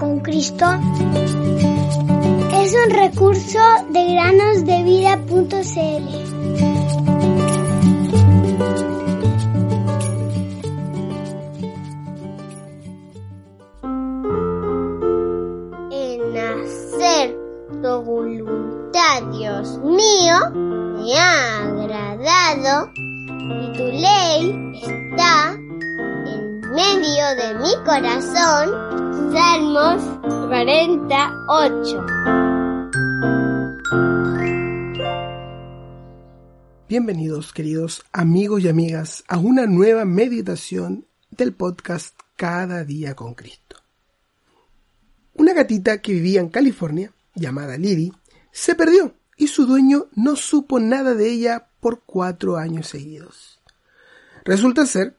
con Cristo es un recurso de granosdevida.cl. En hacer tu voluntad, Dios mío, me ha agradado y tu ley está en medio de mi corazón. Salmos 48. Bienvenidos, queridos amigos y amigas, a una nueva meditación del podcast Cada día con Cristo. Una gatita que vivía en California, llamada Lily, se perdió y su dueño no supo nada de ella por cuatro años seguidos. Resulta ser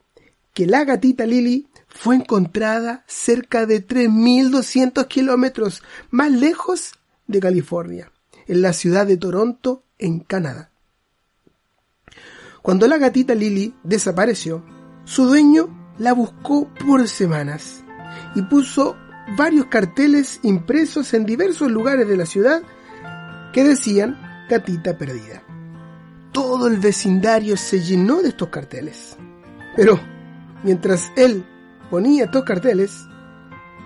que la gatita Lily fue encontrada cerca de 3.200 kilómetros más lejos de California, en la ciudad de Toronto, en Canadá. Cuando la gatita Lily desapareció, su dueño la buscó por semanas y puso varios carteles impresos en diversos lugares de la ciudad que decían gatita perdida. Todo el vecindario se llenó de estos carteles. Pero mientras él ponía estos carteles,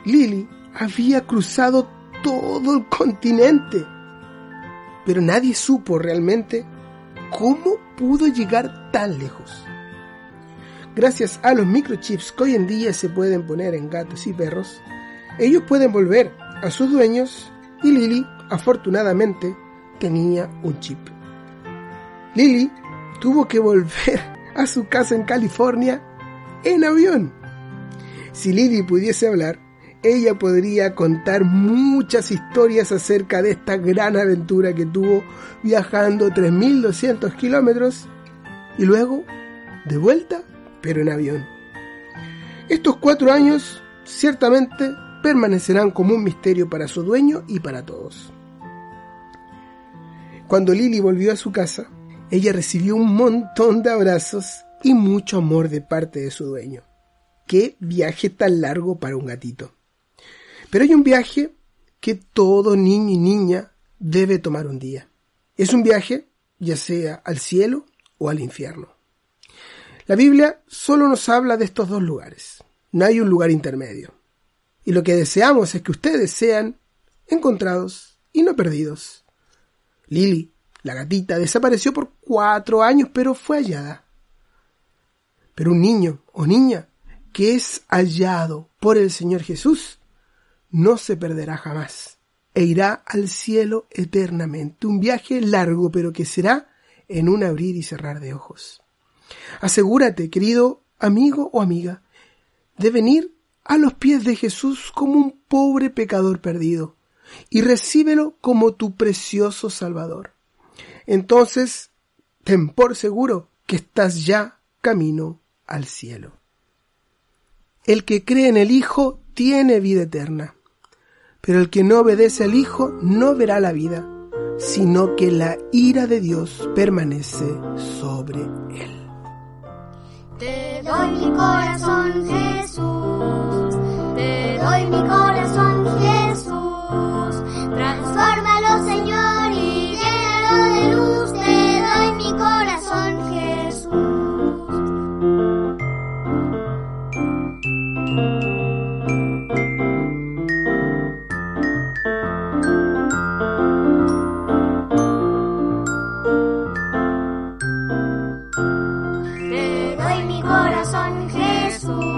Lily había cruzado todo el continente. Pero nadie supo realmente cómo pudo llegar tan lejos. Gracias a los microchips que hoy en día se pueden poner en gatos y perros, ellos pueden volver a sus dueños y Lily, afortunadamente, tenía un chip. Lily tuvo que volver a su casa en California en avión. Si Lily pudiese hablar, ella podría contar muchas historias acerca de esta gran aventura que tuvo viajando 3.200 kilómetros y luego de vuelta, pero en avión. Estos cuatro años ciertamente permanecerán como un misterio para su dueño y para todos. Cuando Lily volvió a su casa, ella recibió un montón de abrazos y mucho amor de parte de su dueño. Qué viaje tan largo para un gatito. Pero hay un viaje que todo niño y niña debe tomar un día. Es un viaje ya sea al cielo o al infierno. La Biblia solo nos habla de estos dos lugares. No hay un lugar intermedio. Y lo que deseamos es que ustedes sean encontrados y no perdidos. Lily, la gatita, desapareció por cuatro años, pero fue hallada. Pero un niño o niña que es hallado por el Señor Jesús no se perderá jamás e irá al cielo eternamente. Un viaje largo, pero que será en un abrir y cerrar de ojos. Asegúrate, querido amigo o amiga, de venir a los pies de Jesús como un pobre pecador perdido y recíbelo como tu precioso Salvador. Entonces, ten por seguro que estás ya camino al cielo. El que cree en el Hijo tiene vida eterna, pero el que no obedece al Hijo no verá la vida, sino que la ira de Dios permanece sobre él. Te doy mi corazón, Jesús, te doy mi corazón. soul.